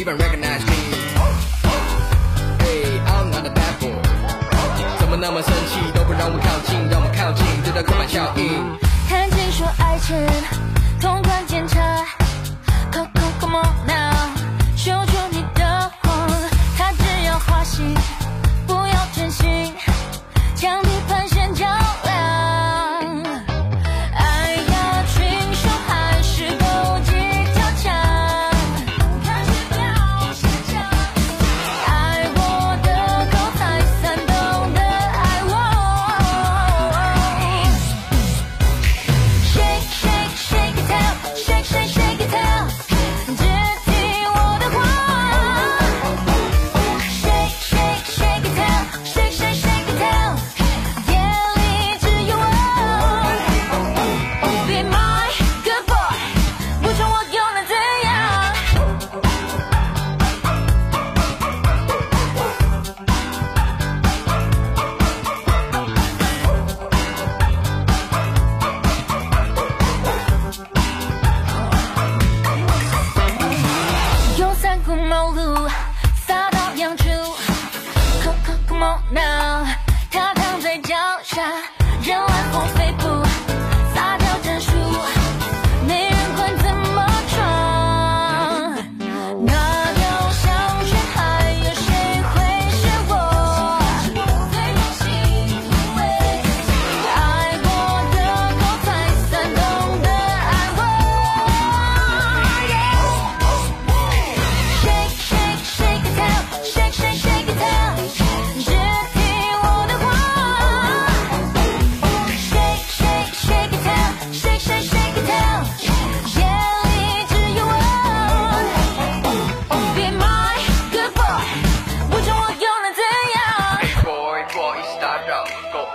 even recognize me。Hey，I'm not a bad boy。怎么那么生气，都不让我靠近，让我靠近，直到刻板效应。谈情说爱情，通关检查。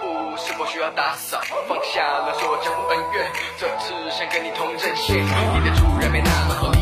物是否需要打扫？放下了所有江湖恩怨，这次想跟你同阵线。你的主人没那么好。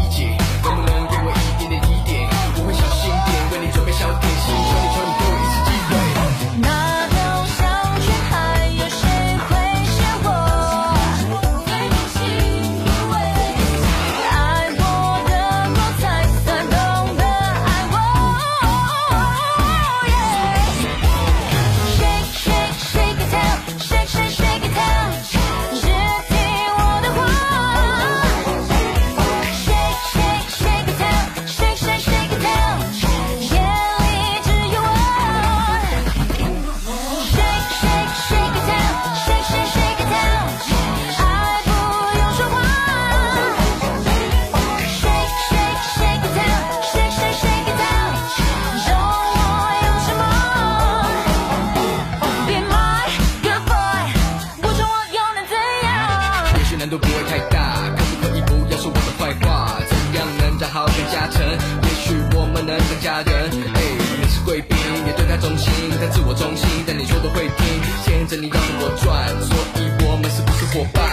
Hey，你是贵宾，你对他忠心。他自我中心，但你说的会听，牵着你绕着我转。所以我们是不是伙伴？